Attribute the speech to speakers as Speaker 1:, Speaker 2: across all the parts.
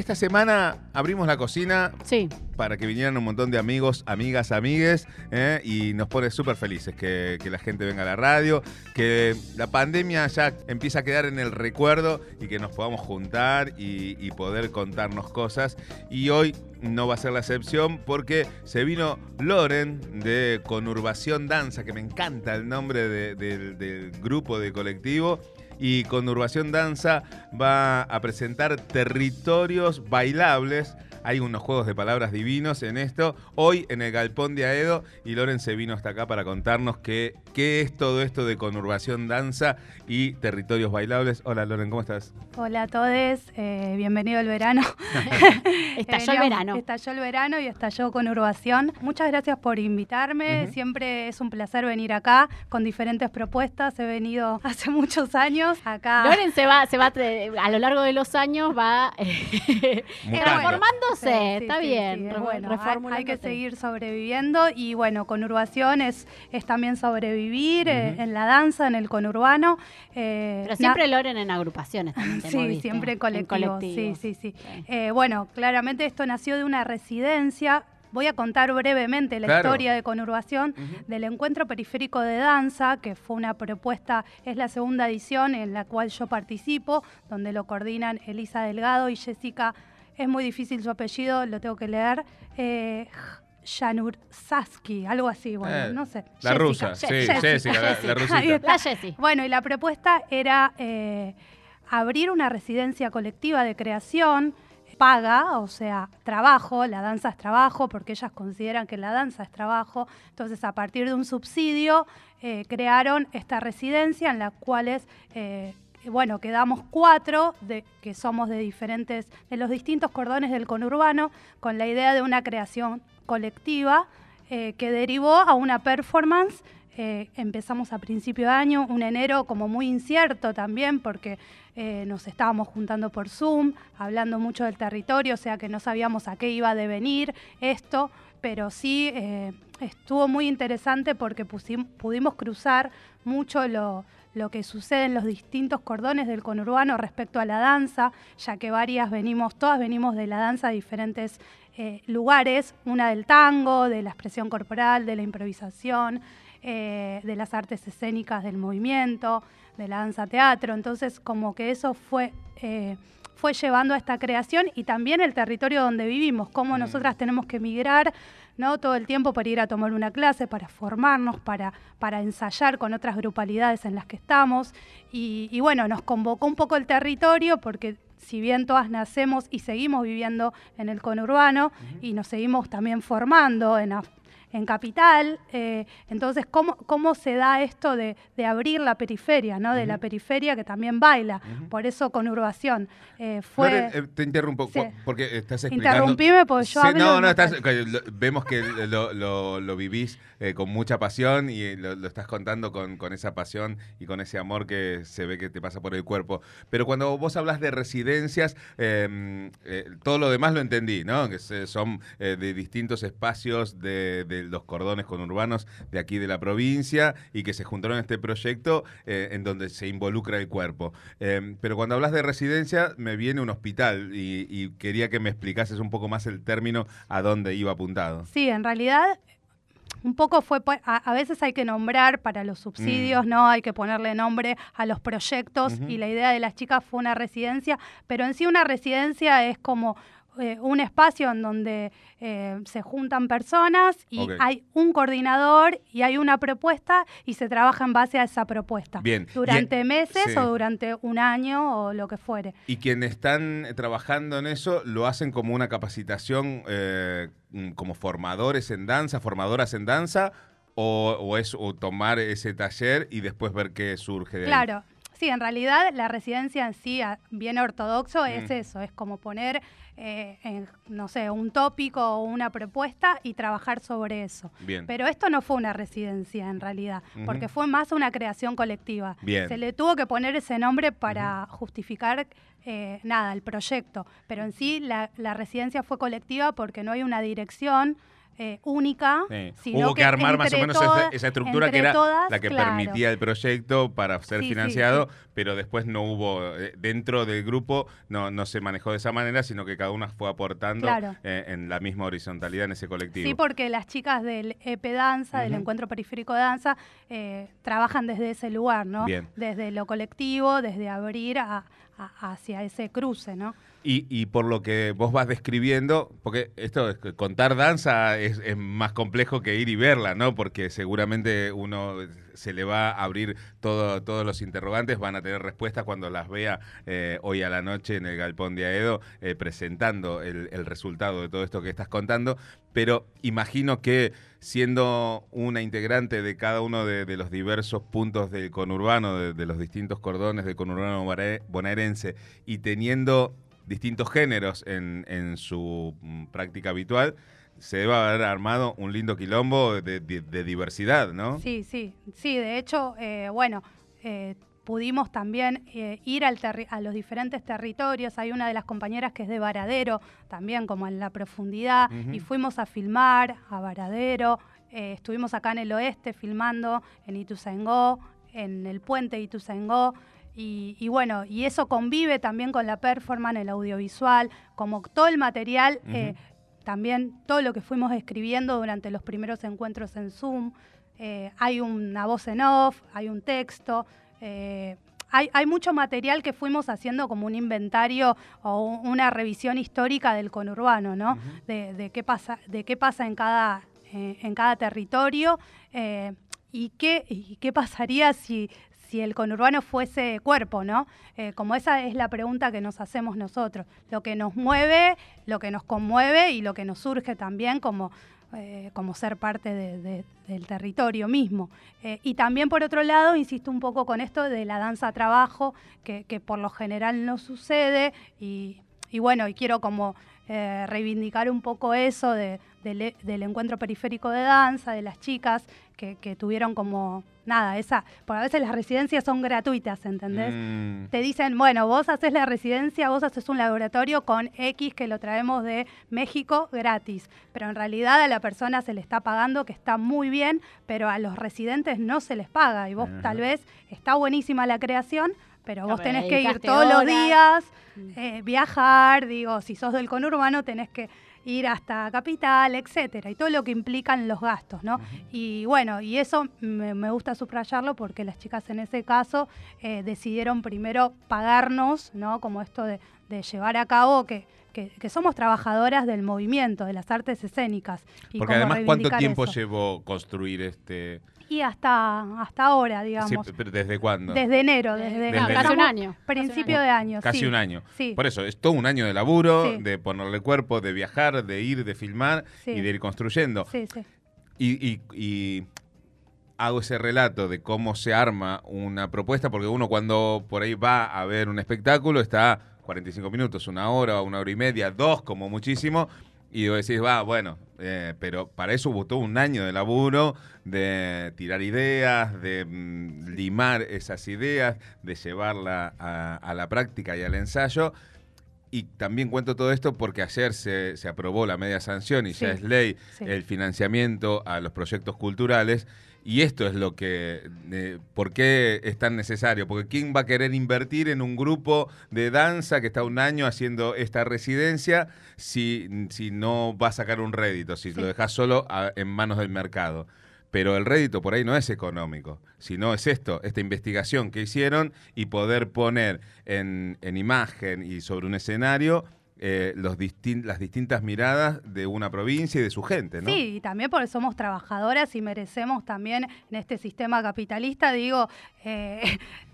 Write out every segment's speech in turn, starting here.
Speaker 1: esta semana abrimos la cocina
Speaker 2: Sí.
Speaker 1: para que vinieran un montón de amigos, amigas, amigues, ¿eh? y nos pone súper felices que, que la gente venga a la radio, que la pandemia ya empieza a quedar en el recuerdo y que nos podamos juntar y, y poder contarnos cosas. Y hoy no va a ser la excepción porque se vino Loren de Conurbación Danza, que me encanta el nombre de- del- del grupo de colectivo. Y Conurbación Danza va a presentar territorios bailables. Hay unos juegos de palabras divinos en esto. Hoy en el Galpón de Aedo y Loren se vino hasta acá para contarnos qué, qué es todo esto de Conurbación Danza y territorios bailables. Hola Loren, ¿cómo estás?
Speaker 3: Hola a todos, eh, bienvenido al verano.
Speaker 2: Estalló el verano.
Speaker 3: Estalló el verano y estalló con Urbación. Muchas gracias por invitarme. Siempre es un placer venir acá con diferentes propuestas. He venido hace muchos años acá.
Speaker 2: Loren se va, se va tre- a lo largo de los años va eh, transformándose,
Speaker 3: Sí, sí,
Speaker 2: está
Speaker 3: sí,
Speaker 2: bien,
Speaker 3: sí, bueno, hay- hay, que seguir sobreviviendo y bueno, conurbación es, es también sobrevivir eh, en la danza, en el conurbano. eh,
Speaker 2: Pero siempre Loren en agrupaciones también te
Speaker 3: Sí,
Speaker 2: moviste,
Speaker 3: siempre en
Speaker 2: en
Speaker 3: colectivo.
Speaker 2: colectivos.
Speaker 3: Sí, sí, sí. Eh, bueno, claramente esto nació de una residencia. Voy a contar brevemente la
Speaker 1: Claro.
Speaker 3: historia de Conurbación del Encuentro Periférico de Danza, que fue una propuesta, es la segunda edición en la cual yo participo, donde lo coordinan Elisa Delgado y Jessica, es muy difícil su apellido, lo tengo que leer, eh, Janursaski, algo así, bueno,
Speaker 1: Eh,
Speaker 3: no sé.
Speaker 1: La
Speaker 3: Jessica.
Speaker 1: rusa, sí,
Speaker 3: Jessica.
Speaker 1: Jessica, la, la rusita.
Speaker 3: Ahí está.
Speaker 2: La Jessie.
Speaker 3: Bueno, y la propuesta era eh, abrir una residencia colectiva de creación paga, o sea, trabajo, la danza es trabajo, porque ellas consideran que la danza es trabajo. Entonces, a partir de un subsidio, eh, crearon esta residencia en la cuales, eh, bueno, quedamos cuatro de, que somos de diferentes, de los distintos cordones del conurbano, con la idea de una creación colectiva eh, que derivó a una performance eh, empezamos a principio de año, un enero como muy incierto también, porque eh, nos estábamos juntando por Zoom, hablando mucho del territorio, o sea que no sabíamos a qué iba a devenir esto, pero sí eh, estuvo muy interesante porque pudimos cruzar mucho lo, lo que sucede en los distintos cordones del conurbano respecto a la danza, ya que varias venimos, todas venimos de la danza a diferentes eh, lugares, una del tango, de la expresión corporal, de la improvisación, eh, de las artes escénicas del movimiento, de la danza teatro. Entonces, como que eso fue, eh, fue llevando a esta creación y también el territorio donde vivimos, cómo
Speaker 1: Mm.
Speaker 3: nosotras tenemos que migrar ¿no? todo el tiempo para ir a tomar una clase, para formarnos, para, para ensayar con otras grupalidades en las que estamos. Y, y bueno, nos convocó un poco el territorio porque si bien todas nacemos y seguimos viviendo en el conurbano y nos seguimos también formando en, en capital, eh, entonces, ¿cómo, ¿cómo se da esto de, de abrir la periferia, ¿no? de la periferia que también baila? Por eso conurbación. eh, fue...
Speaker 1: Eh, te interrumpo
Speaker 3: Sí.
Speaker 1: porque estás explicando.
Speaker 3: Interrumpime porque yo
Speaker 1: Sí,
Speaker 3: hablo
Speaker 1: No, no, estás, vemos que lo, lo- lo vivís eh, con mucha pasión y lo, lo estás contando con, con esa pasión y con ese amor que se ve que te pasa por el cuerpo. Pero cuando vos hablas de residencias, eh, todo lo demás lo entendí, ¿no? Que se- son de distintos espacios de, de los cordones conurbanos de aquí de la provincia y que se juntaron en este proyecto eh, en donde se involucra el cuerpo. Eh, pero cuando hablas de residencia, me viene un hospital y, y quería que me explicases un poco más el término a dónde iba apuntado.
Speaker 3: Sí, en realidad un poco fue, pu- a, a veces hay que nombrar para los subsidios,
Speaker 1: Mm.
Speaker 3: ¿no? Hay que ponerle nombre a los proyectos y la idea de las chicas fue una residencia, pero en sí una residencia es como eh, un espacio en donde eh, se juntan personas y hay un coordinador y hay una propuesta y se trabaja en base a esa propuesta.
Speaker 1: Bien.
Speaker 3: Durante meses
Speaker 1: sí.
Speaker 3: o durante un año o lo que fuere.
Speaker 1: Y quienes están eh, trabajando en eso lo hacen como una capacitación, eh, mm, como formadores en danza, formadoras en danza, o, o es o tomar ese taller y después ver qué surge de ahí?
Speaker 3: Claro, sí, en realidad la residencia en sí, bien ortodoxo, es
Speaker 1: Mm.
Speaker 3: eso, es como poner, eh, en, no sé, un tópico o una propuesta y trabajar sobre eso.
Speaker 1: Bien.
Speaker 3: Pero esto no fue una residencia en realidad, porque fue más una creación colectiva.
Speaker 1: Bien.
Speaker 3: Se le tuvo que poner ese nombre para justificar eh, nada, el proyecto. Pero en sí la, la residencia fue colectiva porque no hay una dirección eh, única.
Speaker 1: Sí.
Speaker 3: sino
Speaker 1: Hubo que, armar más o menos esa, estructura que era
Speaker 3: todas,
Speaker 1: la que
Speaker 3: claro.
Speaker 1: permitía el proyecto para ser
Speaker 3: Sí,
Speaker 1: financiado,
Speaker 3: sí.
Speaker 1: pero después no hubo, eh, dentro del grupo no, no se manejó de esa manera, sino que cada una fue aportando
Speaker 3: Claro.
Speaker 1: eh, en la misma horizontalidad en ese colectivo.
Speaker 3: Sí, porque las chicas del EP Danza, del. Encuentro Periférico de Danza, eh, trabajan desde ese lugar, ¿no?
Speaker 1: Bien.
Speaker 3: Desde lo colectivo, desde abrir a- hacia ese cruce, ¿no?
Speaker 1: Y, y por lo que vos vas describiendo, porque esto es contar danza es, es más complejo que ir y verla, ¿no? Porque seguramente uno se le va a abrir todo, todos los interrogantes, van a tener respuestas cuando las vea eh, hoy a la noche en el Galpón de Aedo eh, presentando el, resultado de todo esto que estás contando. Pero imagino que siendo una integrante de cada uno de, los diversos puntos del conurbano, de, de los distintos cordones del conurbano bonae- bonaerense, y teniendo distintos géneros en, en su mm, práctica habitual, se debe haber armado un lindo quilombo de, de- de diversidad, ¿no?
Speaker 3: Sí, sí, sí. De hecho, eh, bueno, eh, pudimos también eh, ir al a los diferentes territorios. Hay una de las compañeras que es de Varadero, también como en la profundidad, y fuimos a filmar a Varadero. Estuvimos acá en el oeste filmando en Ituzaingó, en el puente Ituzaingó. Y, y bueno, y eso convive también con la performance, el audiovisual, como todo el material, eh, también todo lo que fuimos escribiendo durante los primeros encuentros en Zoom. Eh, hay una voz en off, hay un texto, eh, hay, hay mucho material que fuimos haciendo como un inventario o un- una revisión histórica del conurbano, ¿no? de, de qué pasa, de qué pasa en cada, eh, en cada territorio y, qué, y qué pasaría si, si el conurbano fuese cuerpo, ¿no? Eh, como esa es la pregunta que nos hacemos nosotros, lo que nos mueve, lo que nos conmueve y lo que nos surge también como, eh, como ser parte de- de- del territorio mismo. Eh, y también por otro lado, insisto un poco con esto de la danza trabajo, que, por lo general no sucede y bueno, y quiero como eh, reivindicar un poco eso de- del, del encuentro periférico de danza, de las chicas que, que tuvieron como, nada, esa, por a veces las residencias son gratuitas, ¿entendés?
Speaker 1: Mm,
Speaker 3: Te dicen, bueno, vos haces la residencia, vos haces un laboratorio con X que lo traemos de México gratis, pero en realidad a la persona se le está pagando, que está muy bien, pero a los residentes no se les paga y vos tal vez está buenísima la creación, pero vos tenés que ir todos los días,
Speaker 2: Mm.
Speaker 3: eh, viajar, digo, si sos del conurbano tenés que ir hasta Capital, etcétera, y todo lo que implican los gastos, ¿no? Y bueno, y eso me, me gusta subrayarlo porque las chicas en ese caso eh, decidieron primero pagarnos, ¿no? Como esto de, de llevar a cabo que, que- que somos trabajadoras del movimiento, de las artes escénicas. Y
Speaker 1: porque además, ¿cuánto tiempo
Speaker 3: eso.
Speaker 1: llevó construir este?
Speaker 3: Y hasta, hasta ahora,
Speaker 1: Sí,
Speaker 3: digamos.
Speaker 1: pero ¿Desde cuándo?
Speaker 3: Desde enero, desde,
Speaker 1: Desde
Speaker 2: casi un año.
Speaker 3: Principio
Speaker 2: Casi
Speaker 3: de año,
Speaker 1: Casi
Speaker 3: sí.
Speaker 1: un año.
Speaker 3: Sí.
Speaker 1: Por eso, es todo un año de laburo,
Speaker 3: Sí.
Speaker 1: de ponerle cuerpo, de viajar, de ir, de filmar
Speaker 3: Sí.
Speaker 1: y de ir construyendo.
Speaker 3: Sí, sí.
Speaker 1: Y, y- y hago ese relato de cómo se arma una propuesta, porque uno cuando por ahí va a ver un espectáculo está 45 minutos, una hora, una hora y media, dos como muchísimo, y vos decís, va, bueno, eh, pero para eso hubo todo un año de laburo, de tirar ideas, de mm, limar esas ideas, de llevarla a, a la práctica y al ensayo. Y también cuento todo esto porque ayer se, se aprobó la media sanción y ya es ley
Speaker 3: sí.
Speaker 1: el financiamiento a los proyectos culturales. Y esto es lo que, eh, ¿por qué es tan necesario? Porque ¿quién va a querer invertir en un grupo de danza que está un año haciendo esta residencia si, si no va a sacar un rédito, si
Speaker 3: Sí.
Speaker 1: lo dejas solo a- en manos del mercado? Pero el rédito por ahí no es económico, sino es esto, esta investigación que hicieron y poder poner en, en imagen y sobre un escenario eh, las distintas miradas de una provincia y de su gente, ¿no?
Speaker 3: Sí, y también porque somos trabajadoras y merecemos también en este sistema capitalista, digo, eh,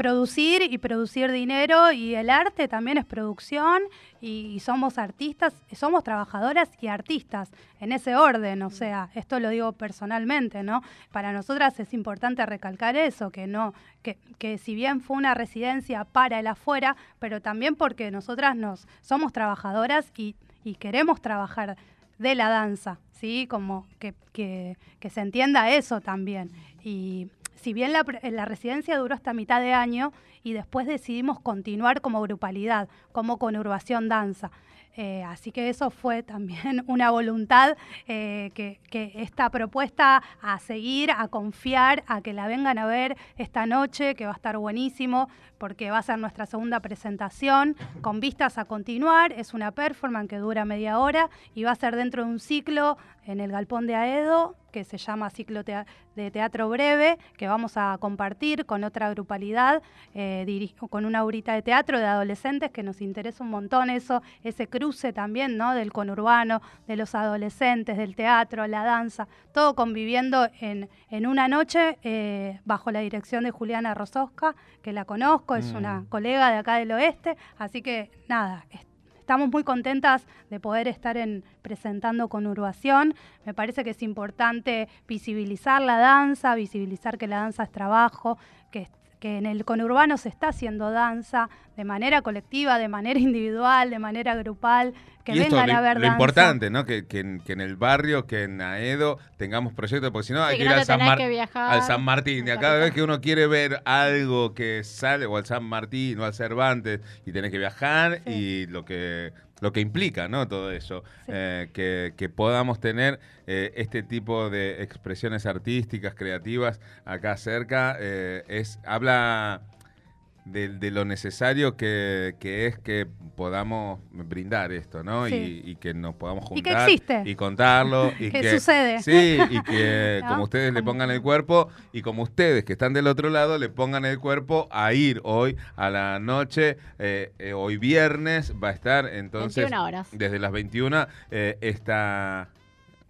Speaker 3: producir y producir dinero y el arte también es producción y, somos artistas, somos trabajadoras y artistas en ese orden, o sea, esto lo digo personalmente, ¿no? Para nosotras es importante recalcar eso, que no, que, que si bien fue una residencia para el afuera, pero también porque nosotras nos somos trabajadoras y, y queremos trabajar de la danza, ¿sí? Como que, que- que se entienda eso también. Y si bien la, pre- la residencia duró hasta mitad de año y después decidimos continuar como grupalidad, como conurbación danza. Eh, así que eso fue también una voluntad eh, que, esta propuesta a seguir, a confiar, a que la vengan a ver esta noche, que va a estar buenísimo, porque va a ser nuestra segunda presentación, con vistas a continuar. Es una performance que dura media hora y va a ser dentro de un ciclo en el Galpón de Aedo, que se llama Ciclo de Teatro Breve, que vamos a compartir con otra grupalidad, eh, con una horita de teatro de adolescentes, que nos interesa un montón eso, ese cruce también, ¿no? Del conurbano, de los adolescentes, del teatro, la danza, todo conviviendo en, en una noche eh, bajo la dirección de Juliana Rososca, que la conozco, es una mm. colega de acá del oeste, así que nada, estamos muy contentas de poder estar en, presentando con Urbación. Me parece que es importante visibilizar la danza, visibilizar que la danza es trabajo, que, que en el conurbano se está haciendo danza de manera colectiva, de manera individual, de manera grupal, que vengan a ver
Speaker 1: lo importante, ¿no? Que, en el barrio, que en Aedo tengamos proyectos, porque si no hay que ir al, San al San Martín. Y cada vez que uno quiere ver algo que sale, o al San Martín o al Cervantes, y tenés que viajar, y lo que lo que implica, ¿no? Todo eso, eh, que, podamos tener eh, este tipo de expresiones artísticas, creativas acá cerca, eh, es habla de, lo necesario que, es que podamos brindar esto, ¿no? Y, que nos podamos juntar y, contarlo. Y
Speaker 3: que, sucede.
Speaker 1: Sí, y que como ustedes le pongan el cuerpo y como ustedes que están del otro lado le pongan el cuerpo a ir hoy a la noche, eh, eh, hoy viernes va a estar entonces desde las 21 eh, esta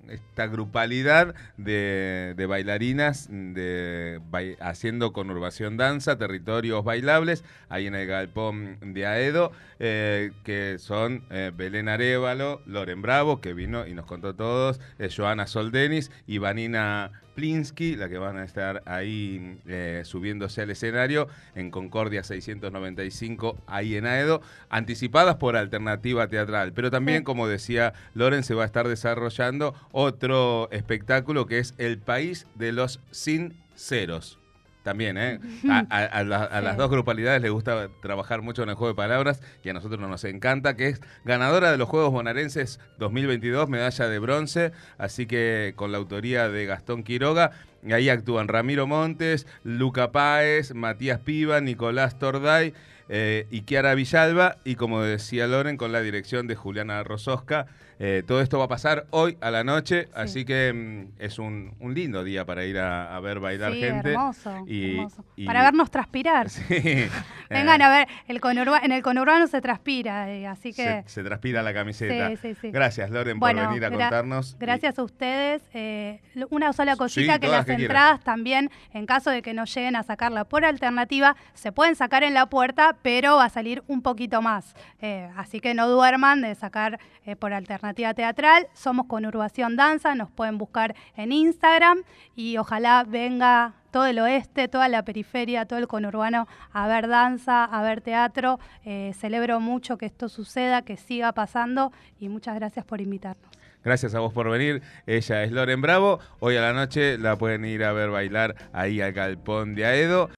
Speaker 1: esta grupalidad de, bailarinas de, haciendo conurbación danza, territorios bailables, ahí en el galpón de Aedo, eh, que son eh, Belén Arevalo, Loren Bravo, que vino y nos contó todos, eh, Joana Soldenis y Vanina La que van a estar ahí eh, subiéndose al escenario en Concordia 695, ahí en Aedo, anticipadas por Alternativa Teatral. Pero también, como decía Loren, se va a estar desarrollando otro espectáculo que es El País de los Sinceros. También, ¿eh? A, las dos grupalidades les gusta trabajar mucho en el juego de palabras y a nosotros nos encanta, que es ganadora de los Juegos Bonaerenses 2022, medalla de bronce, así que con la autoría de Gastón Quiroga. Y ahí actúan Ramiro Montes, Luca Páez, Matías Piva, Nicolás Torday eh, y Kiara Villalba, y como decía Loren, con la dirección de Juliana Rososca. Eh, todo esto va a pasar hoy a la noche, así que mm, es un, lindo día para ir a, ver bailar gente.
Speaker 3: Hermoso, y, hermoso. para vernos transpirar. Vengan a ver, el en el conurbano se transpira, eh, así que...
Speaker 1: Se, transpira la camiseta. Gracias, Loren, por venir a contarnos.
Speaker 3: Gracias a ustedes. Eh, una sola cosita, que las entradas también, en caso de que no lleguen a sacarla por alternativa, se pueden sacar en la puerta, pero va a salir un poquito más. así que no duerman de sacar por alternativa teatral. Somos Conurbación Danza, nos pueden buscar en Instagram y ojalá venga todo el oeste, toda la periferia, todo el conurbano a ver danza, a ver teatro. Eh, celebro mucho que esto suceda, que siga pasando y muchas gracias por invitarnos.
Speaker 1: Gracias a vos por venir. Ella es Loren Bravo. Hoy a la noche la pueden ir a ver bailar ahí al Galpón de Aedo.